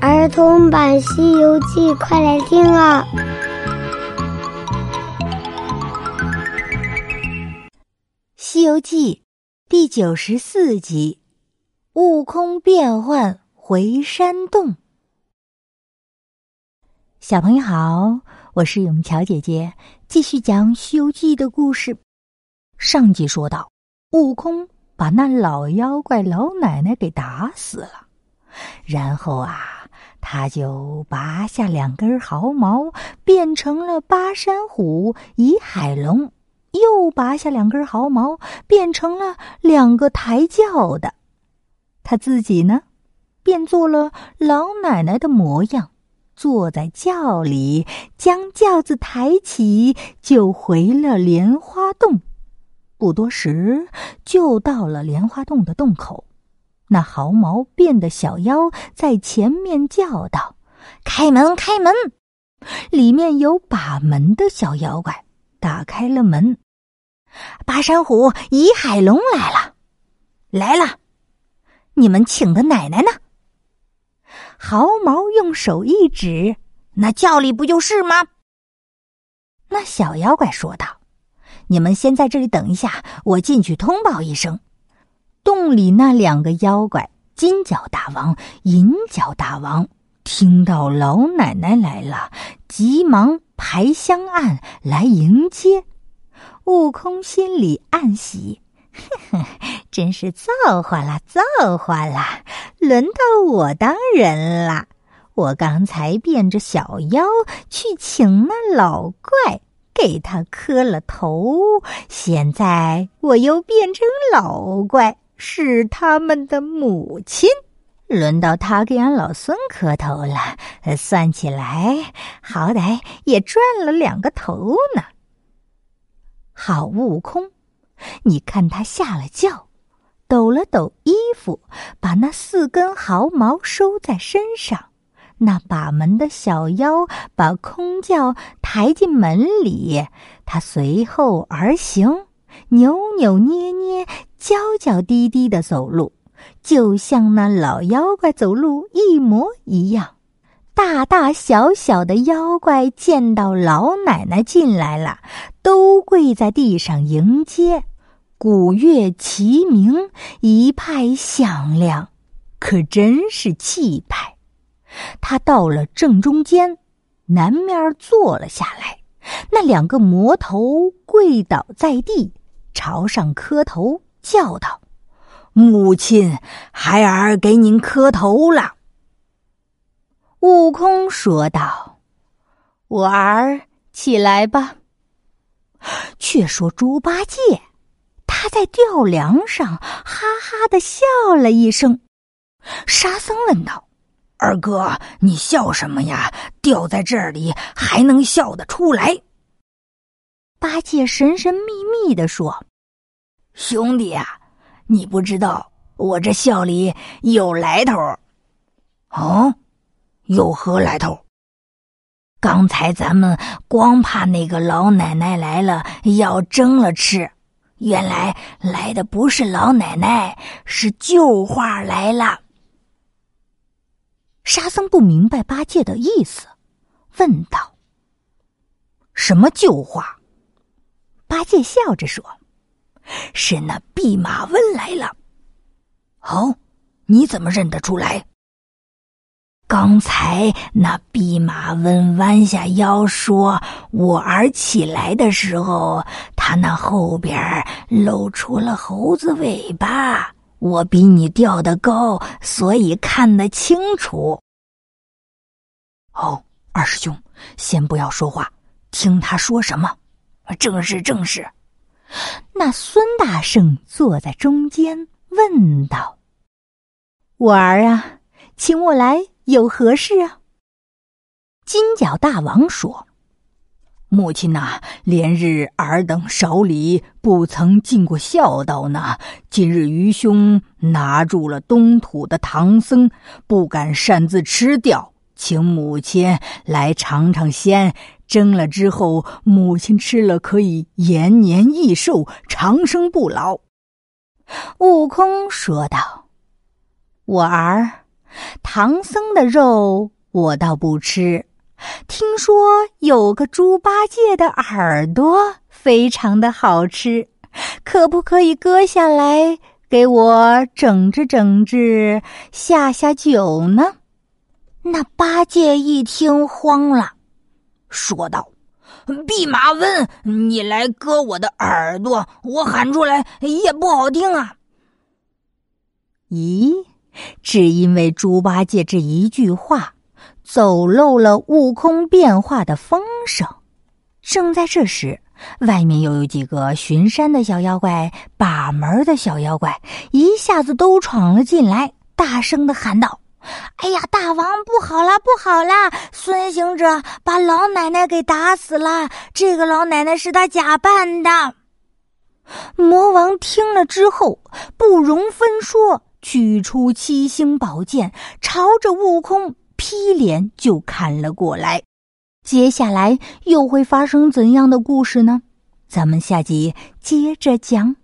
儿童版《西游记》，快来听啊！《西游记》第九十四集：悟空变换回山洞。小朋友好，我是永桥姐姐，继续讲《西游记》的故事。上集说到，悟空把那老妖怪老奶奶给打死了，然后啊。他就拔下两根毫毛，变成了巴山虎、倚海龙；又拔下两根毫毛，变成了两个抬轿的。他自己呢，变做了老奶奶的模样，坐在轿里，将轿子抬起，就回了莲花洞。不多时，就到了莲花洞的洞口。那毫毛变的小妖在前面叫道：“开门，开门！”里面有把门的小妖怪打开了门。巴山虎、倚海龙来了，来了！你们请的奶奶呢？毫毛用手一指，那轿里不就是吗？那小妖怪说道：“你们先在这里等一下，我进去通报一声。”洞里那两个妖怪金角大王、银角大王听到老奶奶来了，急忙排香案来迎接。悟空心里暗喜，呵呵，真是造化了，造化了！轮到我当人了。我刚才变着小妖去请那老怪，给他磕了头，现在我又变成老怪。是他们的母亲，轮到他给俺老孙磕头了。算起来，好歹也赚了两个头呢。好悟空，你看他下了轿，抖了抖衣服，把那四根毫毛收在身上。那把门的小妖把空轿抬进门里，他随后而行。扭扭捏捏、娇娇滴滴的走路，就像那老妖怪走路一模一样。大大小小的妖怪见到老奶奶进来了，都跪在地上迎接，鼓乐齐鸣，一派响亮，可真是气派。他到了正中间，南面坐了下来，那两个魔头跪倒在地。朝上磕头，叫道：“母亲，孩儿给您磕头了。”悟空说道：“我儿起来吧。”却说猪八戒，他在吊梁上哈哈的笑了一声。沙僧问道：“二哥，你笑什么呀？吊在这里还能笑得出来？”八戒神神秘秘的说。兄弟啊，你不知道我这笑里有来头，哦，有何来头？刚才咱们光怕那个老奶奶来了要蒸了吃，原来来的不是老奶奶，是旧话来了。沙僧不明白八戒的意思，问道：“什么旧话？”八戒笑着说。是那弼马温来了。哦，你怎么认得出来？刚才那弼马温弯下腰说：“我儿起来的时候，他那后边露出了猴子尾巴。我比你吊得高，所以看得清楚。”哦，二师兄，先不要说话，听他说什么。正是，正是。那孙大圣坐在中间，问道：“我儿啊，请我来有何事啊？”金角大王说：“母亲呐，连日尔等少礼，不曾尽过孝道呢。今日愚兄拿住了东土的唐僧，不敢擅自吃掉，请母亲来尝尝鲜。”蒸了之后，母亲吃了可以延年益寿、长生不老。悟空说道：“我儿，唐僧的肉我倒不吃。听说有个猪八戒的耳朵非常的好吃，可不可以割下来给我整治整治，下下酒呢？那八戒一听慌了，说道：“弼马温，你来割我的耳朵，我喊出来也不好听啊。”咦，只因为猪八戒这一句话。走漏了悟空变化的风声。正在这时，外面又有几个巡山的小妖怪、把门的小妖怪，一下子都闯了进来，大声的喊道：“哎呀，大王不好啦，不好啦！孙行者把老奶奶给打死了，这个老奶奶是他假扮的。”魔王听了之后，不容分说，取出七星宝剑，朝着悟空。劈脸就砍了过来，接下来又会发生怎样的故事呢？咱们下集接着讲。